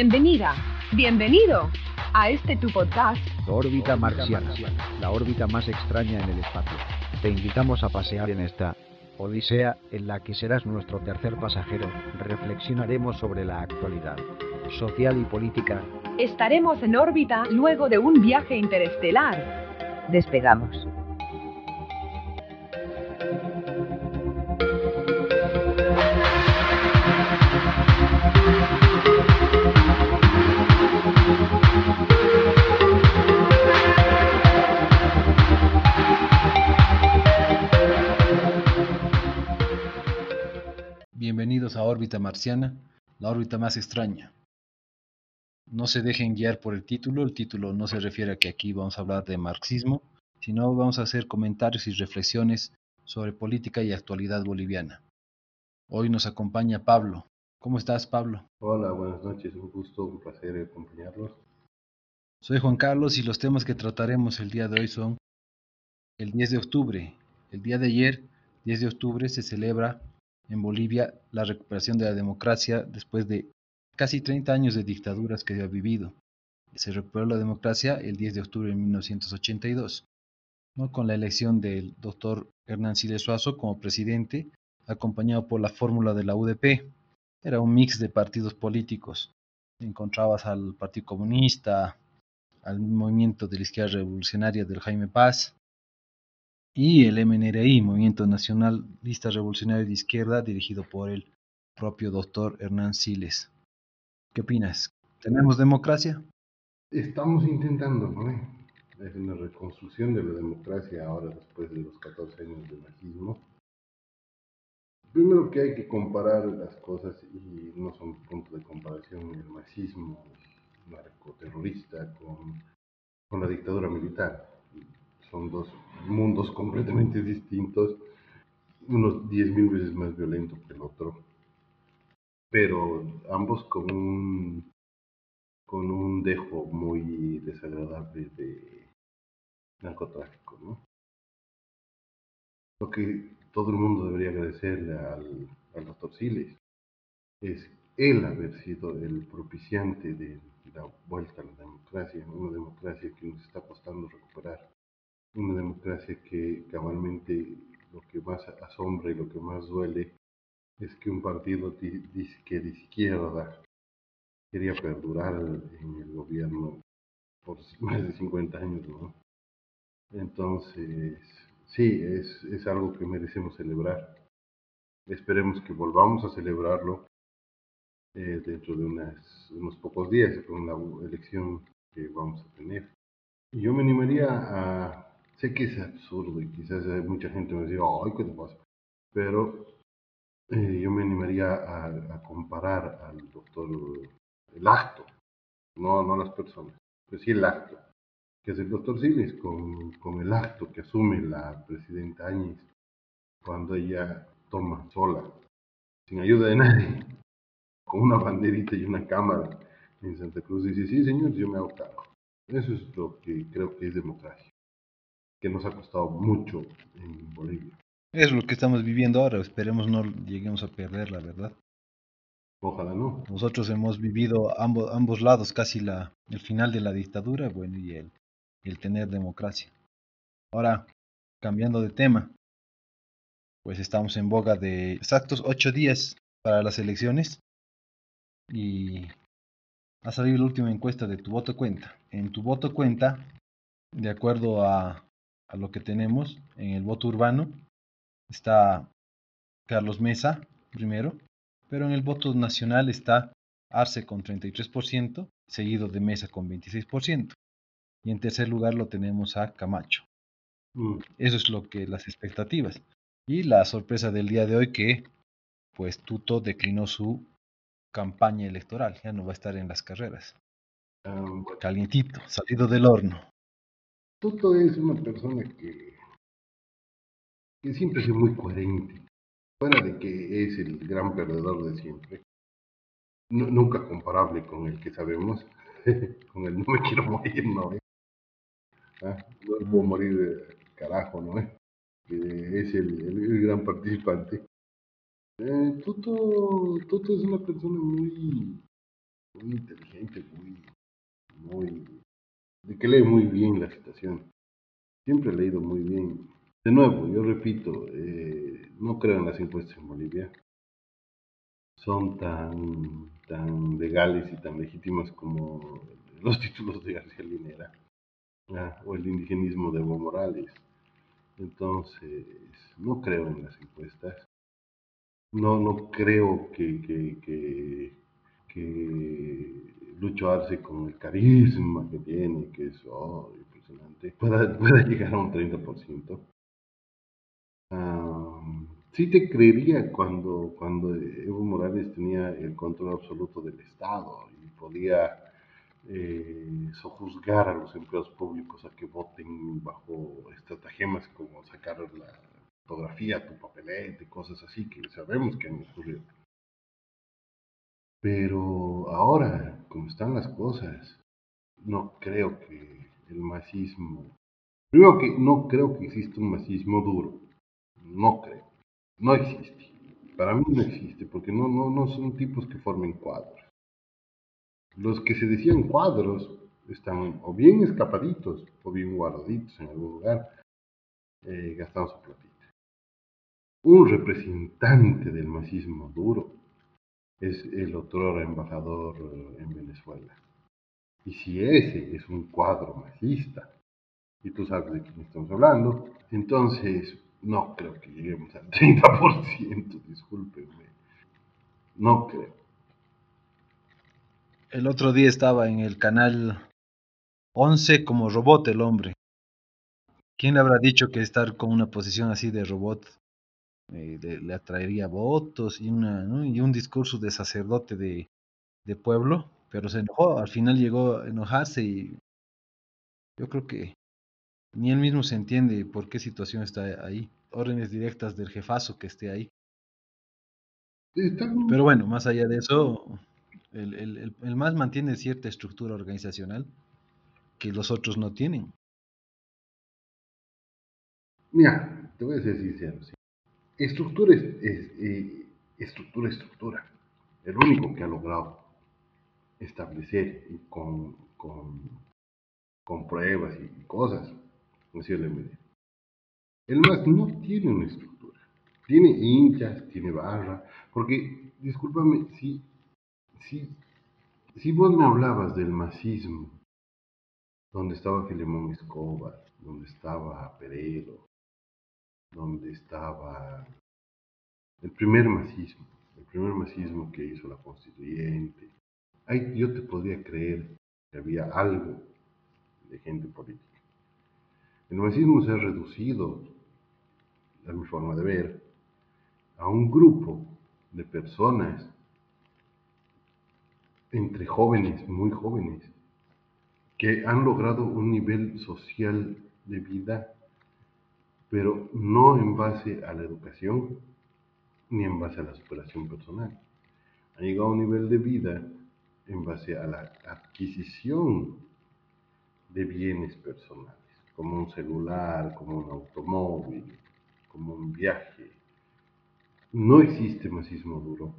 Bienvenida, bienvenido a este tu podcast. Órbita marciana, la órbita más extraña en el espacio. Te invitamos a pasear en esta odisea en la que serás nuestro tercer pasajero. Reflexionaremos sobre la actualidad social y política. Estaremos en órbita luego de un viaje interestelar. Despegamos. A Órbita Marciana, la órbita más extraña. No se dejen guiar por el título, el título no se refiere a que aquí vamos a hablar de marxismo, sino vamos a hacer comentarios y reflexiones sobre política y actualidad boliviana. Hoy nos acompaña Pablo. ¿Cómo estás, Pablo? Hola, buenas noches, un gusto, un placer acompañarlos. Soy Juan Carlos y los temas que trataremos el día de hoy son el 10 de octubre. El día de ayer, 10 de octubre, se celebra en Bolivia la recuperación de la democracia después de casi 30 años de dictaduras que ha vivido. Se recuperó la democracia el 10 de octubre de 1982, ¿no? con la elección del doctor Hernán Siles Suazo como presidente, acompañado por la fórmula de la UDP. Era un mix de partidos políticos. Encontrabas al Partido Comunista, al movimiento de la izquierda revolucionaria del Jaime Paz, y el MNRI, Movimiento Nacionalista Revolucionario de Izquierda, dirigido por el propio doctor Hernán Siles. ¿Qué opinas? ¿Tenemos democracia? Estamos intentando, ¿no? Es una reconstrucción de la democracia ahora después de los 14 años de marxismo. Primero que hay que comparar las cosas y no son puntos de comparación el marxismo narcoterrorista con, con la dictadura militar son dos mundos completamente distintos, unos 10.000 veces más violento que el otro, pero ambos con un, con un dejo muy desagradable de narcotráfico, ¿no? Lo que todo el mundo debería agradecerle al, al doctor Siles es él haber sido el propiciante de la vuelta a la democracia, una democracia que nos está costando recuperar una democracia que cabalmente lo que más asombra y lo que más duele es que un partido que de izquierda quería perdurar en el gobierno por más de 50 años, ¿no? Entonces, sí, es, es algo que merecemos celebrar. Esperemos que volvamos a celebrarlo eh, dentro de unas, unos pocos días, con la elección que vamos a tener. Yo me animaría a Sé que es absurdo y quizás mucha gente me diga, ay, ¿qué te pasa? Pero eh, yo me animaría a, comparar al doctor, el acto, no, no las personas, pero sí el acto, que es el doctor Siles con, con el acto que asume la presidenta Áñez cuando ella toma sola, sin ayuda de nadie, con una banderita y una cámara en Santa Cruz, dice, sí, señor, yo me hago cargo. Eso es lo que creo que es democracia que nos ha costado mucho en Bolivia. Es lo que estamos viviendo ahora, esperemos no lleguemos a perder la verdad. Ojalá no. Nosotros hemos vivido ambos, ambos lados, casi la, el final de la dictadura bueno, y el, el tener democracia. Ahora, cambiando de tema, pues estamos en boga de exactos ocho días para las elecciones y ha salido la última encuesta de tu voto cuenta. En tu voto cuenta, de acuerdo a a lo que tenemos en el voto urbano. Está Carlos Mesa primero, pero en el voto nacional está Arce con 33%, seguido de Mesa con 26%. Y en tercer lugar lo tenemos a Camacho. Mm. Eso es lo que las expectativas. Y la sorpresa del día de hoy que pues Tuto declinó su campaña electoral, ya no va a estar en las carreras. Ah, Calientito, salido del horno. Toto es una persona que, siempre es muy coherente, fuera de que es el gran perdedor de siempre, nunca comparable con el que sabemos, con el no me quiero morir, ¿no? ¿Ah? No puedo morir carajo, ¿no? Que es el, el, gran participante. Eh, Toto, Toto es una persona muy, muy inteligente, muy, muy, que lee muy bien la situación. Siempre he leído muy bien. De nuevo, yo repito, eh, no creo en las encuestas en Bolivia. Son tan, tan legales y tan legítimas como los títulos de García Linera ah, o el indigenismo de Evo Morales. Entonces, no creo en las encuestas. No, no creo que, que, que Lucho Arce con el carisma que tiene, que es oh, impresionante, pueda, pueda llegar a un 30%. sí te creería cuando, cuando Evo Morales tenía el control absoluto del Estado y podía eh, sojuzgar a los empleados públicos a que voten bajo estratagemas como sacar la fotografía, tu papelete, cosas así que sabemos que han ocurrido. Pero ahora, como están las cosas, no creo que el masismo... Primero que no creo que exista un masismo duro. No creo. No existe. Para mí no existe, porque no, son tipos que formen cuadros. Los que se decían cuadros están o bien escapaditos o bien guardaditos en algún lugar, eh, gastando su platita. Un representante del masismo duro es el otro embajador en Venezuela. Y si ese es un cuadro masista, y tú sabes de quién estamos hablando, entonces no creo que lleguemos al 30%, discúlpenme. No creo. El otro día estaba en el canal 11 como robot el hombre. ¿Quién le habrá dicho que estar con una posición así de robot eh, le, atraería votos y, una, y un discurso de sacerdote de, de pueblo? Pero se enojó, al final llegó a enojarse y yo creo que ni él mismo se entiende por qué situación está ahí. Órdenes directas del jefazo que esté ahí. Pero bueno, más allá de eso, el, el, el, MAS mantiene cierta estructura organizacional que los otros no tienen. Mira, te voy a ser sincero. Estructura es, eh, estructura, estructura. El único que ha logrado establecer con, con, con pruebas y cosas, decirle el MAS no tiene una estructura. Tiene hinchas, tiene barra, porque, discúlpame, si si, si vos me hablabas del masismo, donde estaba Filemón Escobar, donde estaba Pereiro, donde estaba el primer masismo, el primer masismo que hizo la constituyente, ahí yo te podría creer que había algo de gente política. El masismo se ha reducido, a mi forma de ver, a un grupo de personas entre jóvenes, muy jóvenes, que han logrado un nivel social de vida, pero no en base a la educación ni en base a la superación personal. Han llegado a un nivel de vida en base a la adquisición de bienes personales, como un celular, como un automóvil, como un viaje. No existe masismo duro.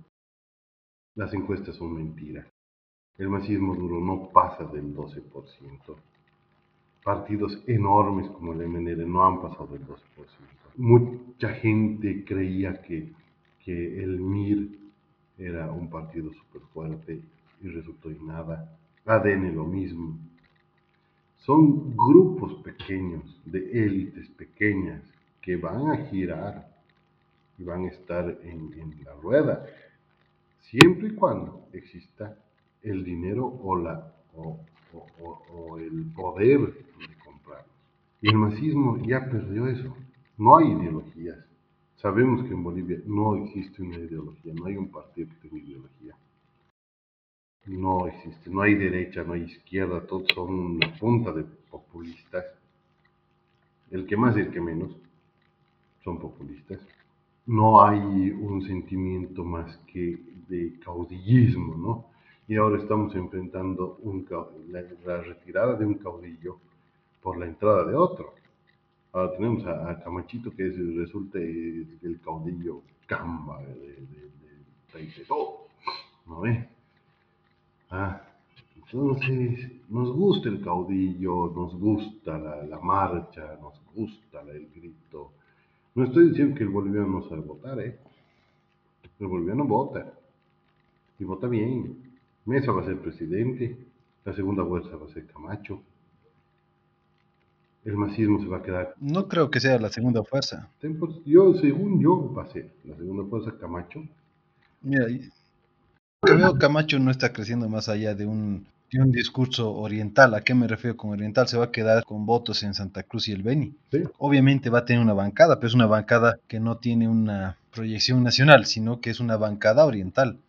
Las encuestas son mentiras. El masismo duro no pasa del 12%. Partidos enormes como el MNL no han pasado del 12%. Mucha gente creía que, que el MIR era un partido súper fuerte y resultó en nada. ADN lo mismo. Son grupos pequeños, de élites pequeñas, que van a girar y van a estar en, en la rueda, siempre y cuando exista el dinero o, la, o, o, el poder de comprarlos. Y el masismo ya perdió eso. No hay ideologías. Sabemos que en Bolivia no existe una ideología, no hay un partido que tenga ideología. No existe, no hay derecha, no hay izquierda, todos son una punta de populistas. El que más y el que menos son populistas. No hay un sentimiento más que de caudillismo, ¿no? Y ahora estamos enfrentando la, retirada de un caudillo por la entrada de otro. Ahora tenemos a, Camachito que resulta el caudillo Camba de, de, ¿no ve? Ah, Entonces, nos gusta el caudillo, nos gusta la, la marcha, nos gusta la- el grito. No estoy diciendo que el boliviano no sabe votar, ¿eh? El boliviano vota. Y vota bien. Mesa va a ser presidente. La segunda fuerza va a ser Camacho. El masismo se va a quedar. No creo que sea la segunda fuerza. Yo, según yo, va a ser la segunda fuerza Camacho. Mira, yo veo Camacho no está creciendo más allá de un, de un discurso oriental. ¿A qué me refiero con oriental? Se va a quedar con votos en Santa Cruz y el Beni. ¿sí? Obviamente va a tener una bancada, pero es una bancada que no tiene una proyección nacional, sino que es una bancada oriental.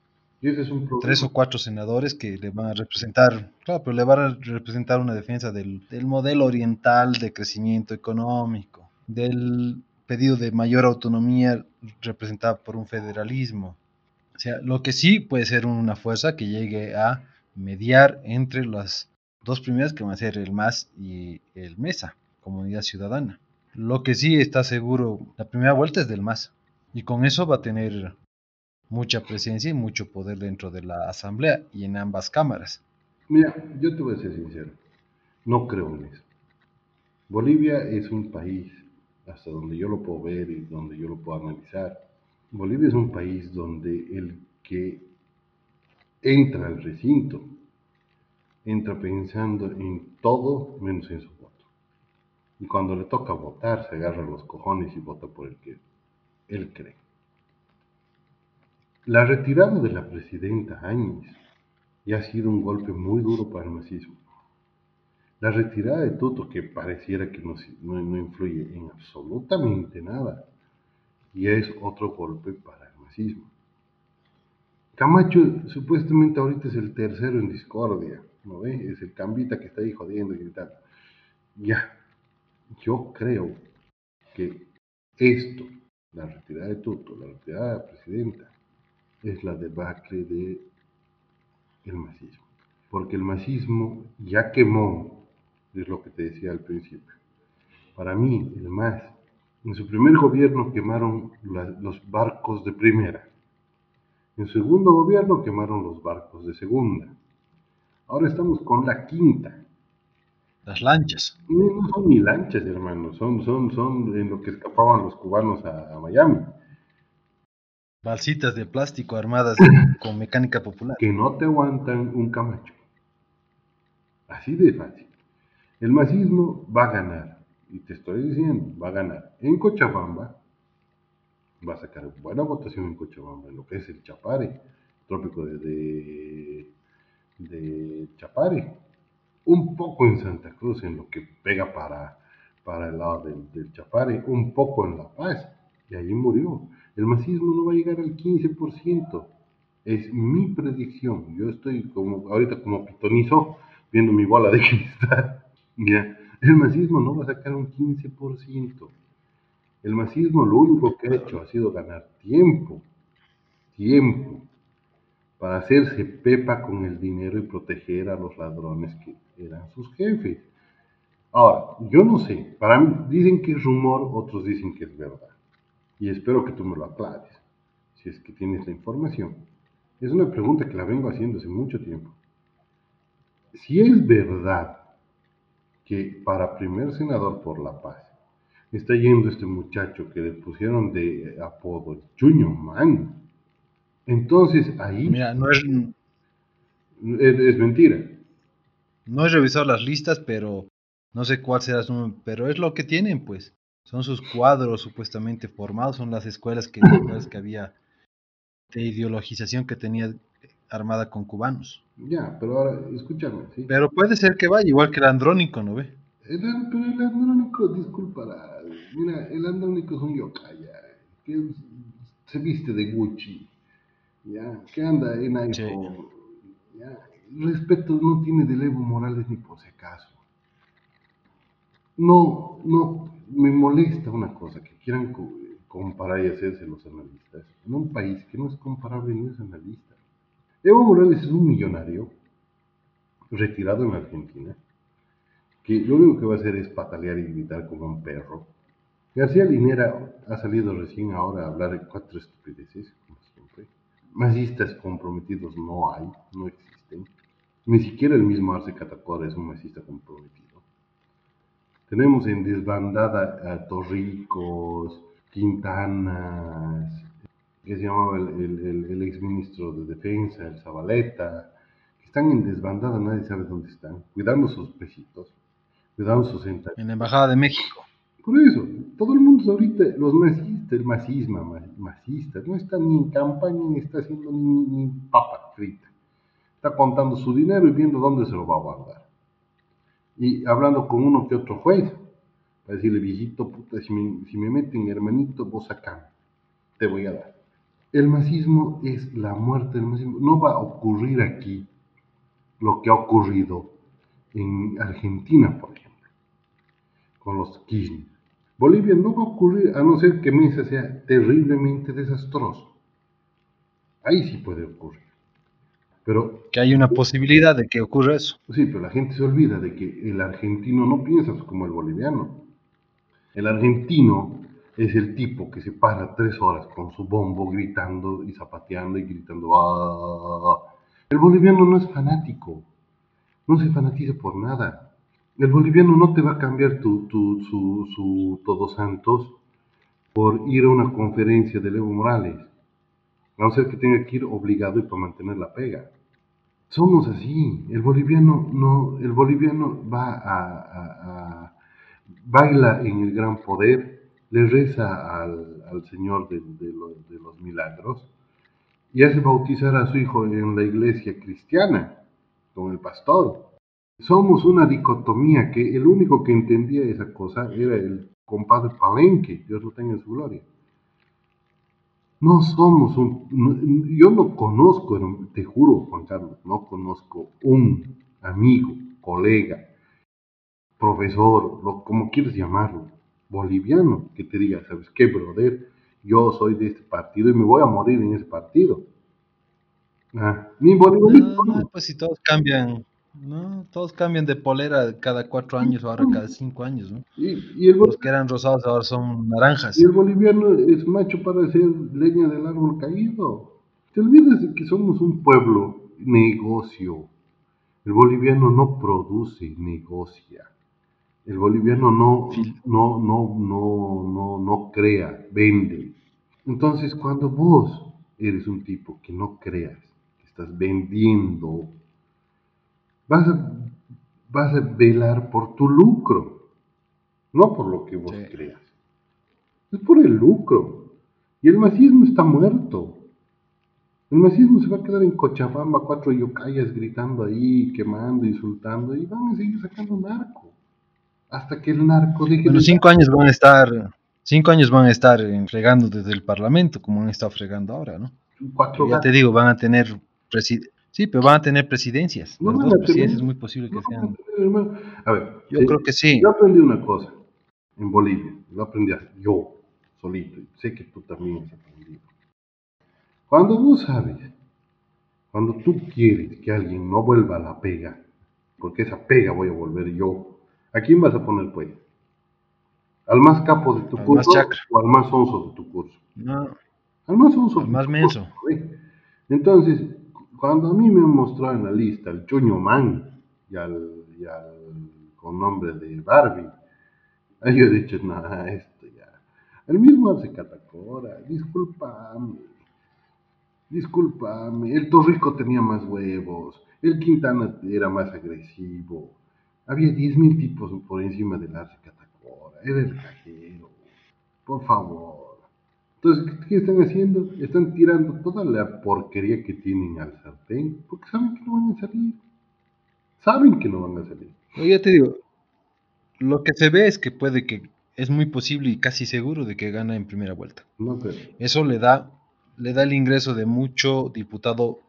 Tres o cuatro senadores que le van a representar, claro, pero le van a representar una defensa del, del modelo oriental de crecimiento económico, del pedido de mayor autonomía representada por un federalismo. O sea, lo que sí puede ser una fuerza que llegue a mediar entre las dos primeras que van a ser el MAS y el MESA, Comunidad Ciudadana. Lo que sí está seguro, la primera vuelta es del MAS. Y con eso va a tener mucha presencia y mucho poder dentro de la asamblea y en ambas cámaras. Mira, yo te voy a ser sincero, no creo en eso. Bolivia es un país, hasta donde yo lo puedo ver y donde yo lo puedo analizar, Bolivia es un país donde el que entra al recinto entra pensando en todo menos en su voto. Y cuando le toca votar, se agarra los cojones y vota por el que él cree. La retirada de la presidenta Áñez ya ha sido un golpe muy duro para el masismo. La retirada de Tuto, que pareciera que no, no- no influye en absolutamente nada, ya es otro golpe para el masismo. Camacho supuestamente ahorita es el tercero en discordia, ¿no ve? Es el cambita que está ahí jodiendo y gritando. Ya, yo creo que esto, la retirada de Tuto, la retirada de la presidenta, es la debacle de el masismo. Porque el masismo ya quemó, es lo que te decía al principio. Para mí, el MAS, en su primer gobierno quemaron la- los barcos de primera. En su segundo gobierno quemaron los barcos de segunda. Ahora estamos con la quinta. Las lanchas. No no son ni lanchas, hermano, son, son, son en lo que escapaban los cubanos a, a Miami. Balsitas de plástico armadas con mecánica popular. que no te aguantan un camacho. Así de fácil. El masismo va a ganar, y te estoy diciendo, va a ganar en Cochabamba, va a sacar buena votación en Cochabamba, en lo que es el Chapare, trópico de, de, de Chapare, un poco en Santa Cruz, en lo que pega para, para el lado del, del Chapare, un poco en La Paz, y allí murió. El masismo no va a llegar al 15%. Es mi predicción. Yo estoy como ahorita como pitonizo viendo mi bola de cristal. El masismo no va a sacar un 15%. El masismo lo único que ha hecho ha sido ganar tiempo, tiempo, para hacerse pepa con el dinero y proteger a los ladrones que eran sus jefes. Ahora, yo no sé, para mí dicen que es rumor, otros dicen que es verdad. Y espero que tú me lo aclares, si es que tienes la información. Es una pregunta que la vengo haciendo hace mucho tiempo. Si es verdad que para primer senador por la paz está yendo este muchacho que le pusieron de apodo Chuño Man, entonces ahí Mira, no es, es, es mentira. no he revisado las listas, pero no sé cuál será su número, pero es lo que tienen, pues. Son sus cuadros supuestamente formados, son las escuelas que, las que había de ideologización que tenía armada con cubanos. Ya, pero ahora escúchame, ¿sí? Pero puede ser que vaya, igual que el andrónico, ¿no ve? El, pero el andrónico, disculpa, mira, el andrónico es un yokai, ya, que es- se viste de Gucci, ya, que anda en iPhone, Sí. ya, respeto no tiene de Evo Morales ni por si acaso. No, no, me molesta una cosa, que quieran co- comparar y hacerse los analistas, en un país que no es comparable ni es analista. Evo Morales es un millonario retirado en Argentina, que lo único que va a hacer es patalear y gritar como un perro. García Linera ha salido recién ahora a hablar de cuatro estupideces, como siempre. Masistas comprometidos no hay, no existen. Ni siquiera el mismo Arce Catacora es un masista comprometido. Tenemos en desbandada a Torricos, Quintanas, que se llamaba el, el, el, exministro de Defensa, el Zabaleta, que están en desbandada, nadie sabe dónde están, cuidando sus pejitos, cuidando sus centavos. En la Embajada de México. Por eso, todo el mundo ahorita, los masistas, el masisma, masista, no está ni en campaña ni está haciendo ni, ni papa frita. Está contando su dinero y viendo dónde se lo va a guardar. Y hablando con uno que otro juez, para decirle, viejito, puta, si me, si me meten hermanito, vos acá, te voy a dar. El masismo es la muerte del masismo. No va a ocurrir aquí lo que ha ocurrido en Argentina, por ejemplo con los Kirchner. Bolivia no va a ocurrir a no ser que Mesa sea terriblemente desastroso. Ahí sí puede ocurrir. Pero, que hay una posibilidad de que ocurra eso. Sí, pero la gente se olvida de que el argentino no piensa como el boliviano. El argentino es el tipo que se para tres horas con su bombo gritando y zapateando y gritando. ¡Ah! El boliviano no es fanático, no se fanatiza por nada. El boliviano no te va a cambiar tu, tu, su, su Todos Santos por ir a una conferencia de Evo Morales. A no ser que tenga que ir obligado y para mantener la pega. Somos así. El boliviano no, el boliviano va a, baila en el gran poder, le reza al, Señor de, de los milagros y hace bautizar a su hijo en la iglesia cristiana con el pastor. Somos una dicotomía que el único que entendía esa cosa era el compadre Palenque, Dios lo tenga en su gloria. No somos un, yo no conozco, te juro Juan Carlos, no conozco un amigo, colega, profesor, lo, como quieres llamarlo, boliviano, que te diga, ¿sabes qué, brother? Yo soy de este partido y me voy a morir en ese partido. Ah, ni boliviano. No, pues si todos cambian, no, todos cambian de polera cada cuatro años, ahora cada cinco años, ¿no? Y, el Los que eran rosados ahora son naranjas. Y el boliviano es macho para hacer leña del árbol caído. Te olvidas de que somos un pueblo negocio. El boliviano no produce, negocia. El boliviano no, no, no, no, no, no crea, vende. Entonces, cuando vos eres un tipo que no creas, que estás vendiendo vas a, vas a velar por tu lucro, no por lo que vos creas. Es por el lucro. Y el masismo está muerto. El masismo se va a quedar en Cochabamba, cuatro yocayas gritando ahí, quemando, insultando, y van a seguir sacando narco. Hasta que el narco deje bueno, cinco años van a estar, cinco años van a estar fregando desde el Parlamento, como han estado fregando ahora, ¿no? Cuatro ya te digo, van a tener Sí, pero van a tener presidencias. No Las dos presidencias es muy posible que sean. A ver, yo creo que sí. Yo aprendí una cosa en Bolivia. Lo aprendí yo, solito. sé que tú también has aprendido. Cuando vos sabes, cuando tú quieres que alguien no vuelva a la pega, porque esa pega voy a volver yo, ¿a quién vas a poner pues? ¿Al más capo de tu curso o al más onzo de tu curso? No. Al más onzo. Al más menso. Entonces, cuando a mí me han mostrado en la lista el Chuño Man y al, con nombre de Barbie, yo he dicho, nada, esto ya. El mismo hace Catacora, discúlpame, discúlpame, el Torrico tenía más huevos, el Quintana era más agresivo, había 10.000 tipos por encima del Arce Catacora, era el cajero, por favor. Entonces, ¿qué están haciendo? Están tirando toda la porquería que tienen al sartén, porque saben que no van a salir. Saben que no van a salir. Yo ya te digo, lo que se ve es que puede que, es muy posible y casi seguro de que gana en primera vuelta. No Eso le da, le da el ingreso de mucho diputado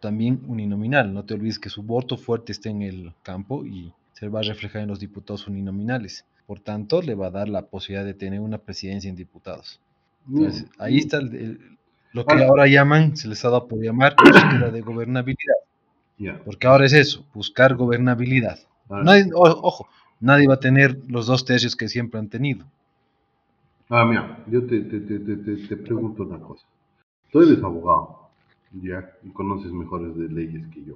también uninominal. No te olvides que su voto fuerte está en el campo y se va a reflejar en los diputados uninominales. Por tanto, le va a dar la posibilidad de tener una presidencia en diputados. Entonces, ahí está lo que ahora llaman, se les ha dado por llamar, búsqueda de gobernabilidad. Porque ahora es eso, buscar gobernabilidad. ojo, nadie va a tener los dos tercios que siempre han tenido. Ah, mira, yo te, te, te, te, pregunto una cosa. Tú eres abogado, ya, y conoces mejores de leyes que yo.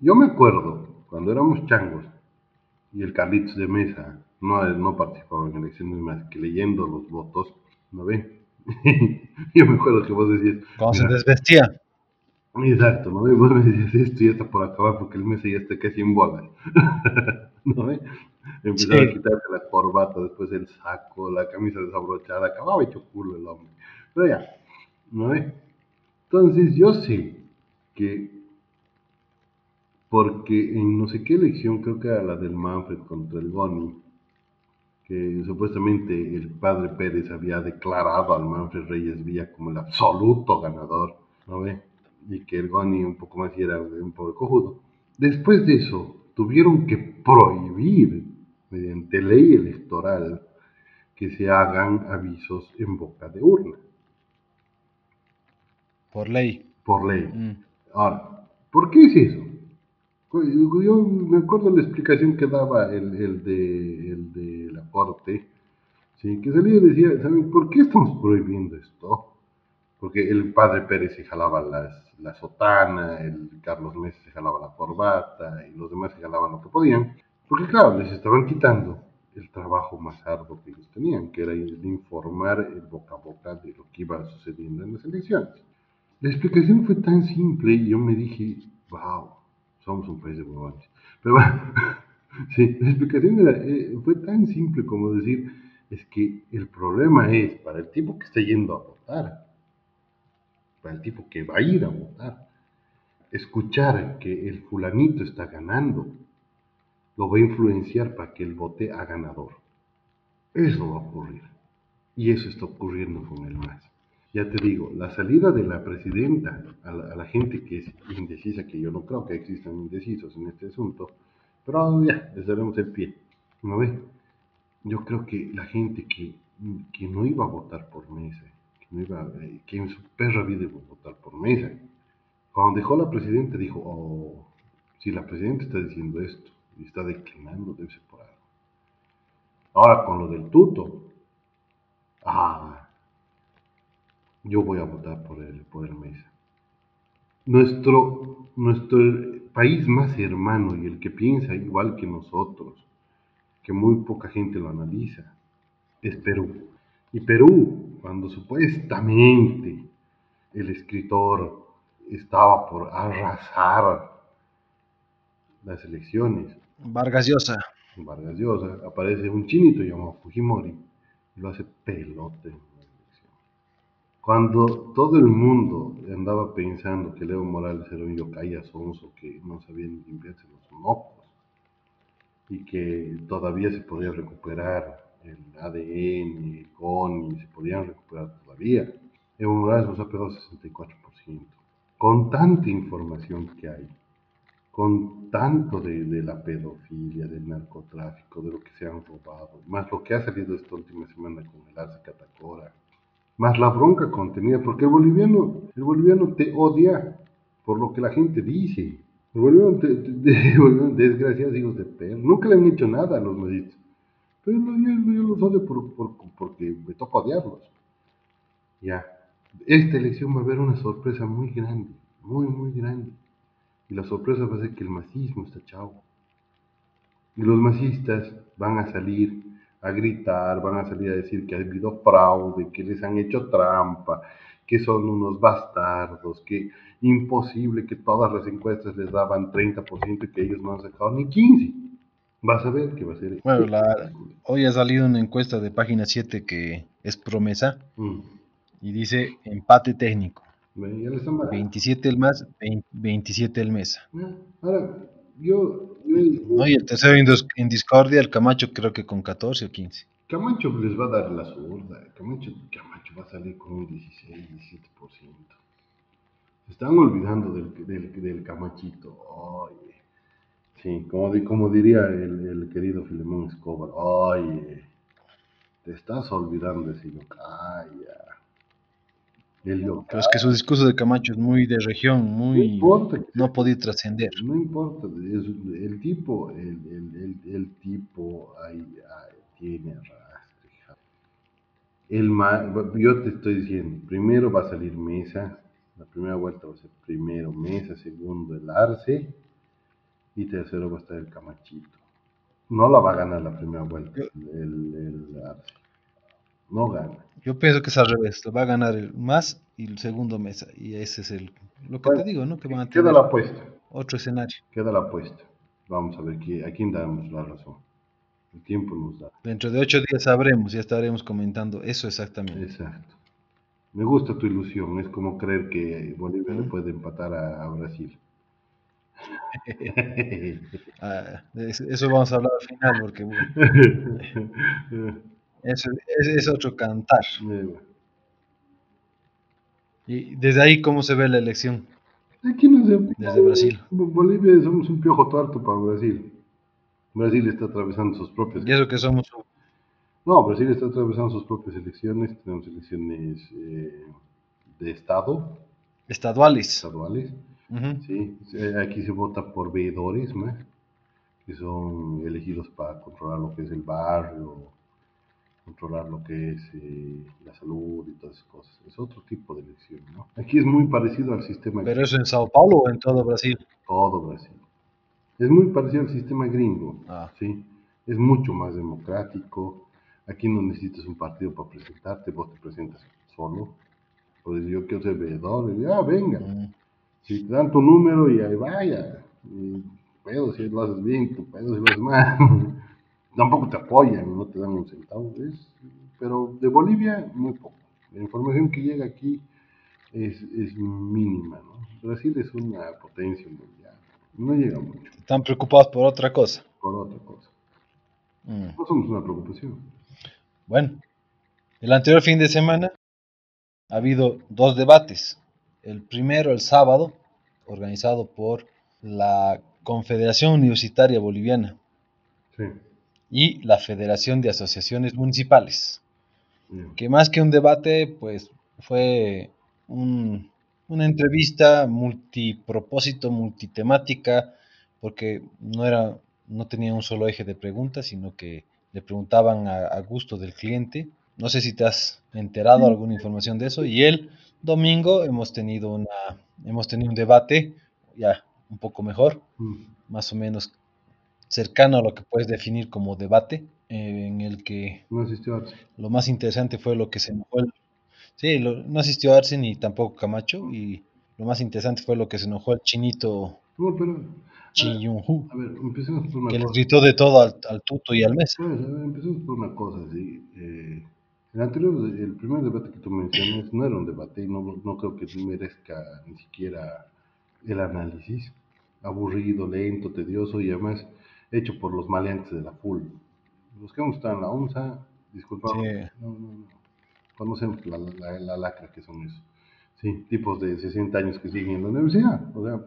Yo me acuerdo cuando éramos changos y el Carlitos de Mesa no, no participaba en elecciones más que leyendo los votos, ¿no ven? Yo me acuerdo que vos decías. Cuando se desvestía. Exacto, ¿no? Y vos me decías, esto ya está por acabar porque el mes ya está casi en bolas. ¿No? ve? Empezaba Sí. a quitarse la corbata, después el saco, la camisa desabrochada, acababa hecho culo el hombre. Pero ya, ¿no? ve? Entonces yo sé que, porque en no sé qué elección, creo que era la del Manfred contra el Boni, que supuestamente el padre Pérez había declarado al Manfred Reyes Villa como el absoluto ganador, ¿no ve? Y que el Goni un poco más era un poco cojudo. Después de eso, tuvieron que prohibir, mediante ley electoral, que se hagan avisos en boca de urna, Por ley. por ley. Mm. Ahora, ¿por qué es eso? Yo me acuerdo la explicación que daba el, el de, el de la corte, ¿sí? que salía y decía, ¿saben por qué estamos prohibiendo esto? Porque el padre Pérez se jalaba las, la sotana, el Carlos Mesa se jalaba la corbata y los demás se jalaban lo que podían, porque claro, les estaban quitando el trabajo más arduo que ellos tenían, que era el informar el boca a boca de lo que iba sucediendo en las elecciones. La explicación fue tan simple y yo me dije, wow, somos un país de huevones. Pero bueno, sí, la explicación era, eh, fue tan simple como decir, es que el problema es para el tipo que está yendo a votar, para el tipo que va a ir a votar, escuchar que el fulanito está ganando, lo va a influenciar para que el vote a ganador. Eso va a ocurrir. Y eso está ocurriendo con el MAS. Ya te digo, la salida de la presidenta a la, gente que es indecisa, que yo no creo que existan indecisos en este asunto, pero ya, les daremos el pie. ¿No ves? Yo creo que la gente que, que no iba a votar por mesa, que, eh, en su perra vida iba a votar por mesa, cuando dejó la presidenta dijo, oh, si la presidenta está diciendo esto y está declinando, debe ser por algo. Ahora con lo del tuto, ah, yo voy a votar por el, por el Mesa. Nuestro, nuestro país más hermano y el que piensa igual que nosotros, que muy poca gente lo analiza, es Perú. Y Perú, cuando supuestamente el escritor estaba por arrasar las elecciones, Vargas Llosa. Vargas Llosa, aparece un chinito llamado Fujimori y lo hace pelote. Cuando todo el mundo andaba pensando que Leo Morales era un yocaya sonso que no sabía ni limpiarse los mocos y que todavía se podía recuperar el ADN, el CONI, se podían recuperar todavía, Evo Morales nos ha pegado 64%. Con tanta información que hay, con tanto de, de, la pedofilia, del narcotráfico, de lo que se han robado, más lo que ha salido esta última semana con el Arce Catacora, más la bronca contenida, porque el boliviano, el boliviano te odia por lo que la gente dice. El boliviano, te, te, te, desgraciados hijos de perro, nunca le han hecho nada a los malditos. Pero yo, yo, los odio por, por, porque me toca odiarlos. Ya, esta elección va a haber una sorpresa muy grande, muy, muy grande. Y la sorpresa va a ser que el masismo está chao. Y los masistas van a salir a gritar, van a salir a decir que ha habido fraude, que les han hecho trampa, que son unos bastardos, que imposible que todas las encuestas les daban 30% y que ellos no han sacado ni 15%. Vas a ver que va a ser. Bueno, la, hoy ha salido una encuesta de página 7 que es promesa Mm. y dice empate técnico. Ya le están bajando. 27 el más, 20 27 el mesa. Ah, Ahora, yo, No, y el tercero en, dis- en discordia, el Camacho creo que con 14 o 15. Camacho les va a dar la zurda. Camacho, Camacho va a salir con un 16, 17%. Se están olvidando del, del, del Camachito. Oye. Sí, como, como diría el, el querido Filemón Escobar. Oye, te estás olvidando de ese yocaya. El Pero yocaya. es que su discurso de Camacho es muy de región, No muy... que No ha podido trascender. no importa, es- el tipo, el, el, el, el tipo ahí, ahí tiene arrastre. hija. El ma- yo te estoy diciendo, primero va a salir Mesa, la primera vuelta va a ser primero Mesa, segundo el Arce, y tercero va a estar el Camachito. No la va a ganar la primera vuelta el, el Arce. No gana. Yo pienso que es al revés, va a ganar el más y el segundo mesa. Y ese es el lo que Bueno, te digo, ¿no? Que van a Queda tener la apuesta. otro escenario. Queda la apuesta. Vamos a ver qui- a quién damos la razón. El tiempo nos da. Dentro de ocho días sabremos, ya estaremos comentando eso exactamente. Exacto. Me gusta tu ilusión. Es como creer que Bolivia le puede empatar a, a Brasil. Ah, es- eso vamos a hablar al final porque bueno, ese es otro cantar. Y desde ahí, ¿cómo se ve la elección? Aquí no se Desde Brasil. Bolivia somos un piojo tuerto para Brasil. Brasil está atravesando sus propias. Y eso que somos No, Brasil está atravesando sus propias elecciones. Tenemos elecciones eh, de Estado, estaduales. estaduales. Sí, aquí se vota por veedores, ¿no? que son elegidos para controlar lo que es el barrio, controlar lo que es eh, la salud y todas esas cosas. Es otro tipo de elección, ¿no? Aquí es muy parecido al sistema ¿Pero eso en Sao Paulo o en todo Brasil? todo Brasil. Es muy parecido al sistema gringo, Ah. ¿sí? Es mucho más democrático. Aquí no necesitas un partido para presentarte, vos te presentas solo. Pues yo quiero ser veedor, y, ah, venga. Mm. Si te dan tu número y ahí vaya. Y pedo si lo haces bien, tu pedo si lo haces mal. Tampoco te apoyan, no te dan un centavo. Es, pero de Bolivia, muy poco. La información que llega aquí es, es mínima. ¿no? Brasil es una potencia mundial. No llega mucho, Están preocupados por otra cosa. por otra cosa. Mm. No somos una preocupación. Bueno, el anterior fin de semana ha habido dos debates. El primero el sábado, organizado por la Confederación Universitaria Boliviana Sí. Y la Federación de Asociaciones Municipales. que más que un debate, pues fue un- una entrevista multipropósito, multitemática, porque no era, no tenía un solo eje de preguntas, sino que le preguntaban a, a gusto del cliente. No sé si te has enterado alguna información de eso. Y el domingo hemos tenido una, hemos tenido un debate ya un poco mejor, Mm. más o menos cercano a lo que puedes definir como debate, eh, en el que No asistió Arce. lo más interesante fue lo que se enojó el... Sí, lo- no asistió Arce ni tampoco Camacho y lo más interesante fue lo que se enojó el chinito No, pero. A ver, empecemos por una que les cosa. gritó de todo al, al Tuto y al Mesa. Pues, a ver, empecemos por una cosa, sí. Eh, el anterior, el primer debate que tú mencionas no era un debate y no, no creo que merezca ni siquiera el análisis. Aburrido, lento, tedioso y además hecho por los maleantes de la FUL. Los que hemos estado en la ONSA, disculpame, Sí. no, no, no. conocemos la, la, la lacra que son esos. Sí, tipos de 60 años que siguen en la universidad. O sea,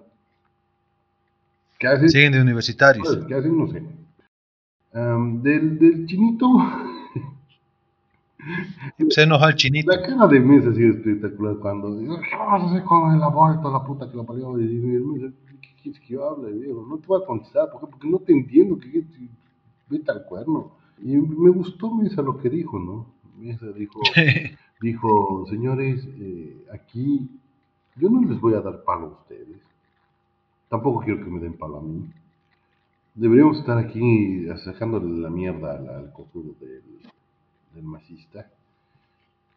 ¿qué hacen? Siguen de universitarios. Pues, ¿Qué hacen? No sé. Am, del, del chinito, Se enojó el chinito. la cara de Mesa ha sido espectacular cuando dice, ¿qué vamos a hacer con el aborto, la puta que lo parió? Y Mesa, ¿qué quieres que yo hable, viejo? No te voy a contestar, ¿por qué? Porque no te entiendo, que que- vete al cuerno. Y me gustó Mesa lo que dijo, ¿no? Mesa dijo, dijo, señores, eh, aquí yo no les voy a dar palo a ustedes. Tampoco quiero que me den palo a mí. Deberíamos estar aquí sacándole la mierda al, al cojudo del, del masista.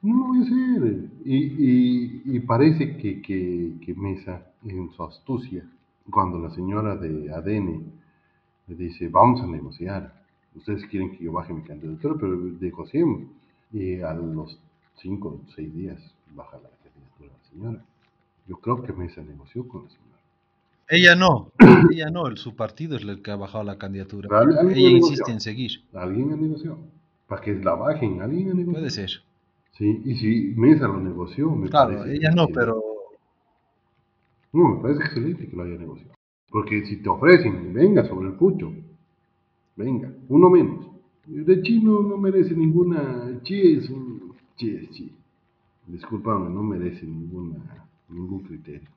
No lo voy a hacer. Y, y- y parece que, que, que Mesa, en su astucia, cuando la señora de ADN le dice, vamos a negociar. Ustedes quieren que yo baje mi candidatura, pero negociemos. Y a los cinco o seis días baja la candidatura de la señora. Yo creo que Mesa negoció con la señora. Ella no, ella no, su partido es el que ha bajado la candidatura. Ella negoció. insiste en seguir. Alguien ha negociado. Para que la bajen, alguien ha negociado. Puede ser. Sí, y si Mesa lo negoció, me Claro, ella no, pero No, me parece excelente que lo haya negociado. Porque si te ofrecen, venga sobre el pucho. Venga, uno menos. De chino no merece ninguna. Chi es un. Chi es chi. Disculpame, no merece ninguna, ningún criterio.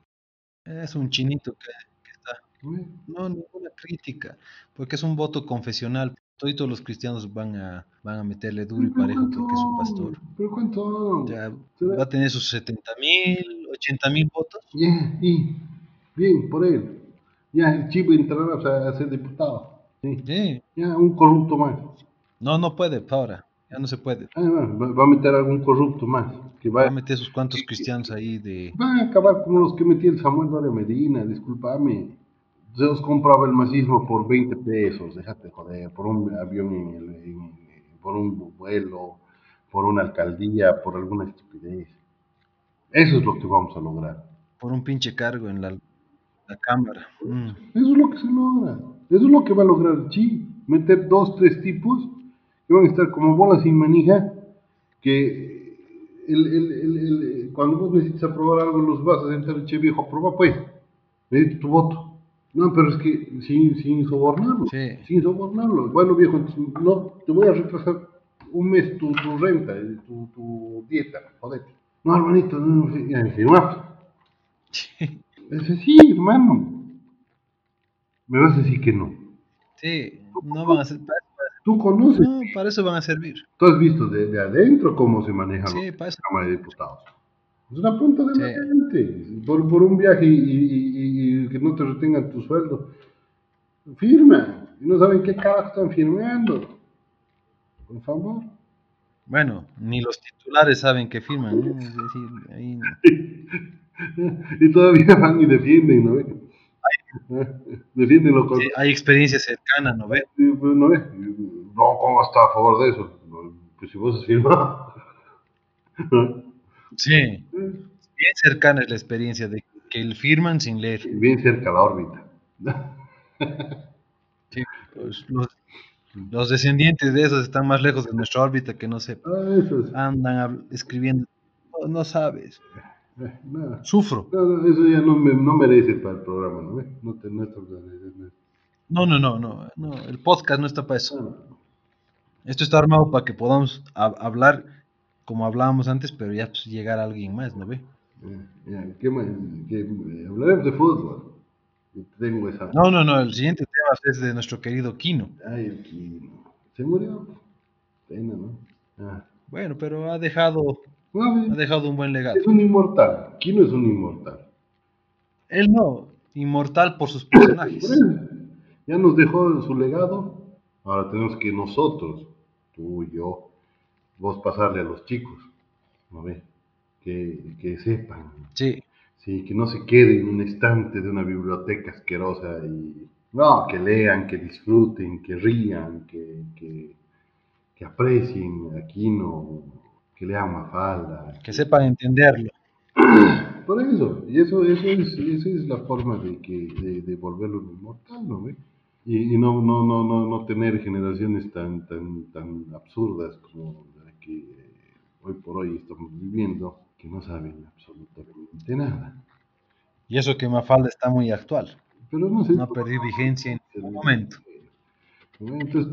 es un chinito que, que está ¿Eh? No, ninguna crítica, porque es un voto confesional. Todos los cristianos van a, van a meterle duro y parejo porque es un pastor. ¿Pero cuánto? Ya va a tener sus 70 mil, 80 mil votos. Yeah, y bien, por él. Ya, el chivo entrará a ser diputado. Sí. Sí. Ya, un corrupto más. No, no puede, ahora. Ya no se puede. Ah, va, va- a meter algún corrupto más. Que va, Va a meter sus cuantos cristianos ahí de... va a acabar como los que metía el Samuel Doria Medina, discúlpame. Se os compraba el masismo por 20 pesos, déjate joder, por un avión, en el- en- por un vuelo, por una alcaldía, por alguna estupidez. Eso es lo que vamos a lograr. por un pinche cargo en la, la cámara. Mm. Eso es lo que se logra. Eso es lo que va a lograr el Chi. Meter dos, tres tipos que van a estar como bolas sin manija, que el, el- el- cuando vos necesitas aprobar algo, los vas a sentar, che viejo, aprueba pues, necesito tu voto. No, pero es que sin, sin sobornarlo, Sí. sin sobornarlo. Bueno, viejo, no, te voy a retrasar un mes tu, tu renta, eh, tu, tu dieta, jodete. No, hermanito, no, no, ya, firmamos. Es así, hermano. Me vas a decir que no. Sí, no van a ser... Para, Tú conoces, no, para eso van a servir. tú has visto de, de adentro cómo se maneja Sí, la para. Cámara de Diputados. Es una punta de Sí. la gente. Por, por un viaje y, y- y- y que no te retengan tu sueldo. Firma. Y no saben qué carajo están firmando. Por favor. Bueno, ni los titulares saben que firman. ¿no? Es decir, ahí... Y todavía van y defienden, ¿no? ve? Defienden lo Sí, hay experiencia cercana, ¿no ve? Sí, pues, ¿no ves? No, ¿cómo está a favor de eso? Pues si vos has firmado. Sí. Bien cercana es la experiencia de que el firman sin leer. Bien cerca la órbita. Sí, pues, los, los descendientes de esos están más lejos de nuestra órbita que no sepa. Ah, eso. Andan escribiendo. No, no sabes. eh, nada. Sufro. No, no, eso ya no, me, no merece para el programa, ¿no? No te no está- no- No, no, no, no, no. El podcast no está para eso. no. Esto está armado para que podamos hab- hablar como hablábamos antes, pero ya pues, llegar a alguien más, ¿no ve? Eh, ya, ¿qué más? ¿Qué- eh, hablaremos de fútbol. Yo Tengo esa. No, no, no. El siguiente tema es de nuestro querido Kino. Ay, el Kino. Se murió. Pena, ¿no? Ah. Bueno, pero ha dejado, No, ha dejado un buen legado. es un inmortal. Kino es un inmortal. Él no, inmortal por sus personajes. Ya nos dejó su legado. Ahora tenemos que nosotros, tú y yo, vos pasarle a los chicos, ¿no ve? Que, que sepan, Sí, sí, que no se quede en un estante de una biblioteca asquerosa y no, que lean, que disfruten, que rían, que, que, que aprecien a Kino, que lean Mafalda. que sepan entenderlo. Por eso, y eso, eso es, esa es la forma de que, de, de volverlo inmortal, ¿no ve? Y, y no, no, no, no, no tener generaciones tan, tan, tan absurdas como la que hoy por hoy estamos viviendo, que no saben absolutamente nada. Y eso que Mafalda está muy actual. Pero no sé. No ha perdido vigencia en ningún momento. Entonces,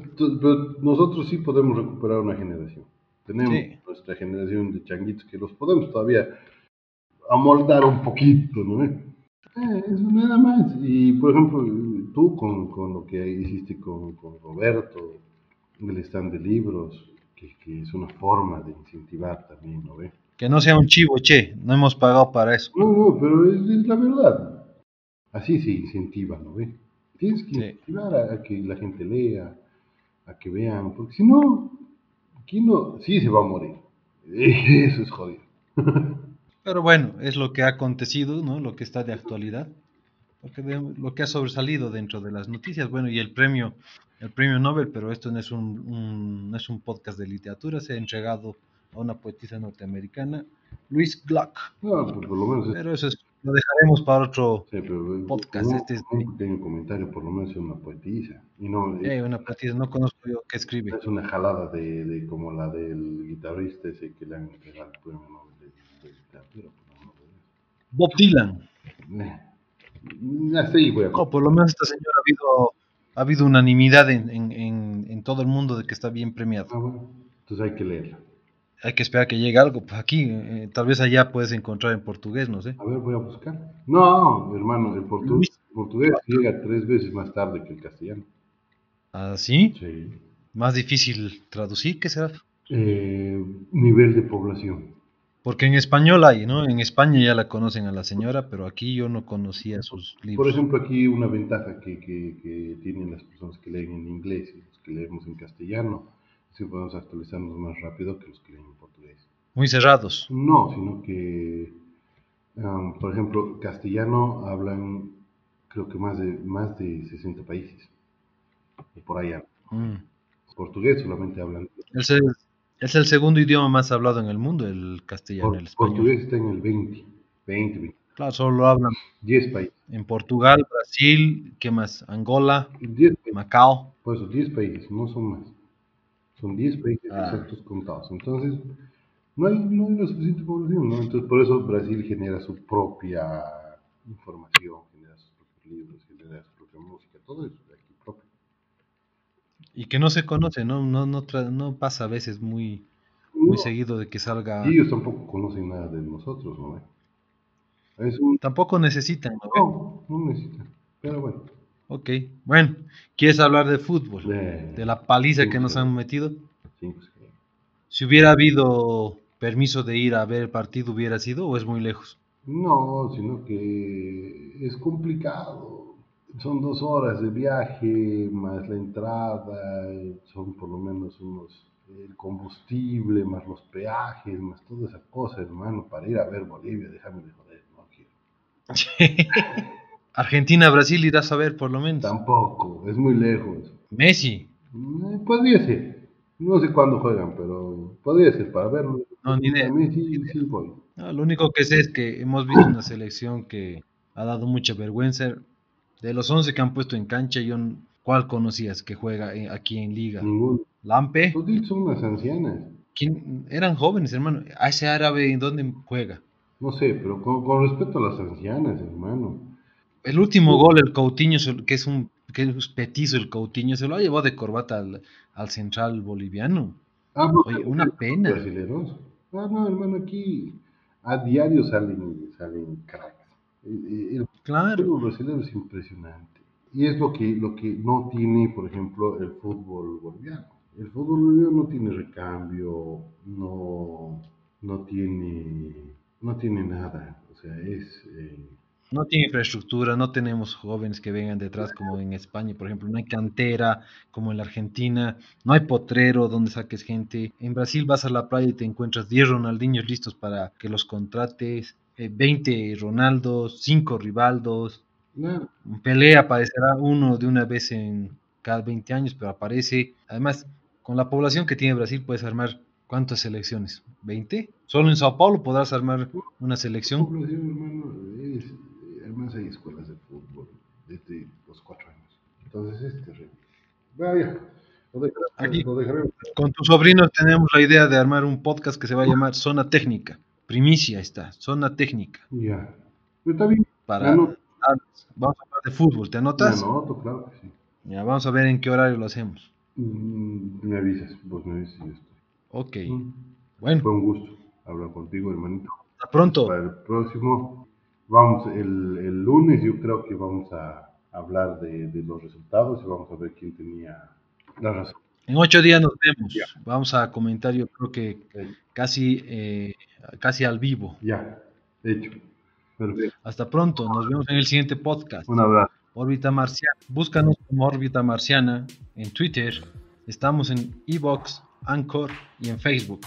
nosotros sí podemos recuperar una generación. Tenemos Sí. nuestra generación de changuitos que los podemos todavía amoldar un poquito, ¿no? Eh, eso nada más. Y por ejemplo, tú con, con lo que hiciste con, con Roberto, el stand de libros, que, que es una forma de incentivar también, ¿no ve? Que no sea un chivo, che. No hemos pagado para eso. No, no, pero es, es la verdad. Así se incentiva, ¿no ve? Tienes que Sí. incentivar a, a que la gente lea, a que vean, porque si no, aquí no, sí se va a morir. Eso es jodido. Pero bueno, es lo que ha acontecido, ¿no? Lo que está de actualidad. Lo que, de- lo que ha sobresalido dentro de las noticias. Bueno, y el premio, el premio Nobel, pero esto no es un, un- no es un podcast de literatura, se ha entregado a una poetisa norteamericana, Louise Gluck. No, pues por lo menos es, Pero eso es- lo dejaremos para otro, sí, pero, podcast, un, este es pequeño comentario, por lo menos es una poetisa. Y no es, eh, una poetisa, no conozco yo qué escribe. es una jalada de, de como la del guitarrista ese que le han entregado el premio Nobel de, de literatura. no, Bob Dylan. no, eh. Así voy a No, por lo menos esta señora ha habido, ha habido unanimidad en, en- en- en todo el mundo de que está bien premiado. Ah, bueno, entonces hay que leerla. Hay que esperar que llegue algo. Pues aquí, eh, tal vez allá puedes encontrar en portugués, no sé. A ver, voy a buscar. No, hermano, el portu- portugués llega tres veces más tarde que el castellano. ¿Así? Sí. Más difícil traducir, ¿qué será? Eh, nivel de población. Porque en español hay, ¿no? En España ya la conocen a la señora, pero aquí yo no conocía sus libros. Por ejemplo, aquí una ventaja que, que, que tienen las personas que leen en inglés y los que leemos en castellano que podemos actualizarnos más rápido que los que leen en portugués. Muy cerrados. No, sino que, um, por ejemplo, castellano hablan creo que más de, más de 60 países. Y por allá. Mm. Portugués solamente hablan. Es, el, es el segundo idioma más hablado en el mundo, el castellano, Por- el español. portugués está en el 20, 20, 20, Claro, solo lo hablan 10 países. en Portugal, Brasil, ¿qué más? Angola, 10 países. Macao. Por eso, 10 países, no son más. Son 10 países Ah. exactos contados. Entonces, no hay, no hay la suficiente población, ¿no? Entonces, por eso Brasil genera su propia información, genera sus propios libros, genera su propia música, todo eso de aquí propio. Y que no se conoce, ¿no? No, no, no pasa a veces muy, muy No, seguido de que salga. y ellos tampoco conocen nada de nosotros, ¿no? Es un... Tampoco necesitan, ¿no? No, no necesitan. Pero bueno. Ok, bueno, ¿quieres hablar de fútbol? de- De la paliza Sí, que nos han metido. cinco, sí. Si hubiera habido permiso de ir a ver el partido, ¿hubiera sido o es muy lejos? No, sino que es complicado. Son dos horas de viaje, más la entrada, son por lo menos unos, el combustible, más los peajes, más toda esa cosa, hermano, para ir a ver Bolivia, déjame de joder, no quiero. Argentina, Brasil irás a ver por lo menos. Tampoco, es muy lejos. Messi, Eh, Podría ser, no sé cuándo juegan, pero podría ser para verlo. No, ni idea. A mí sí, sí voy. No, lo único que sé es que hemos visto una selección que ha dado mucha vergüenza. De los 11 que han puesto en cancha, yo, ¿cuál conocías que juega eh, aquí en Liga? Ninguno. Lampe. Todos son unas ancianas. ¿Quién? Eran jóvenes, hermano. ¿A ese árabe en dónde juega? No sé, pero con, con respeto a las ancianas, hermano. El último gol, el Coutinho, que es un que es petizo el Coutinho, se lo ha llevado de corbata al, al central boliviano. Ah, no, Oye, una pena. Brasileros. Ah, no, hermano, aquí a diario salen, salen cracks. El, el Claro. brasileño es impresionante. Y es lo que, lo que no tiene, por ejemplo, el fútbol boliviano. El fútbol boliviano no tiene recambio, no, no tiene, no tiene nada. O sea, es... eh, No tiene infraestructura, no tenemos jóvenes que vengan detrás como en España, por ejemplo, no hay cantera como en la Argentina, no hay potrero donde saques gente. En Brasil vas a la playa y te encuentras 10 Ronaldinhos listos para que los contrates, eh, 20 Ronaldos, 5 Rivaldos. Pelé aparecerá uno de una vez en cada 20 años, pero aparece. Además, con la población que tiene Brasil puedes armar ¿cuántas selecciones? ¿20? Solo en Sao Paulo podrás armar una selección. población, hermano, es, además hay escuelas de fútbol desde los cuatro años. Entonces es terrible. Vaya, lo, dejaremos- Aquí. dejaremos. Con tus sobrinos tenemos la idea de armar un podcast que se va a llamar Zona Técnica. Primicia está, Zona Técnica. Ya. Está bien. Para vamos a hablar de fútbol, ¿te Me anotas? anoto, claro que sí. Ya, vamos a ver en qué horario lo hacemos. Mm, Me avisas, vos me avisas y yo estoy. Ok, Mm. bueno, Fue un gusto hablar contigo, hermanito. hasta pronto. Para el próximo, vamos, el, el lunes yo creo que vamos a hablar de, de los resultados y vamos a ver quién tenía la razón. En ocho días nos vemos. Vamos a comentar, yo creo que casi, eh, casi al vivo. Ya, hecho. Perfecto. Hasta pronto, nos vemos en el siguiente podcast. Un abrazo. Órbita Marciana. Búscanos como Órbita Marciana en Twitter. Estamos en Evox, Anchor y en Facebook.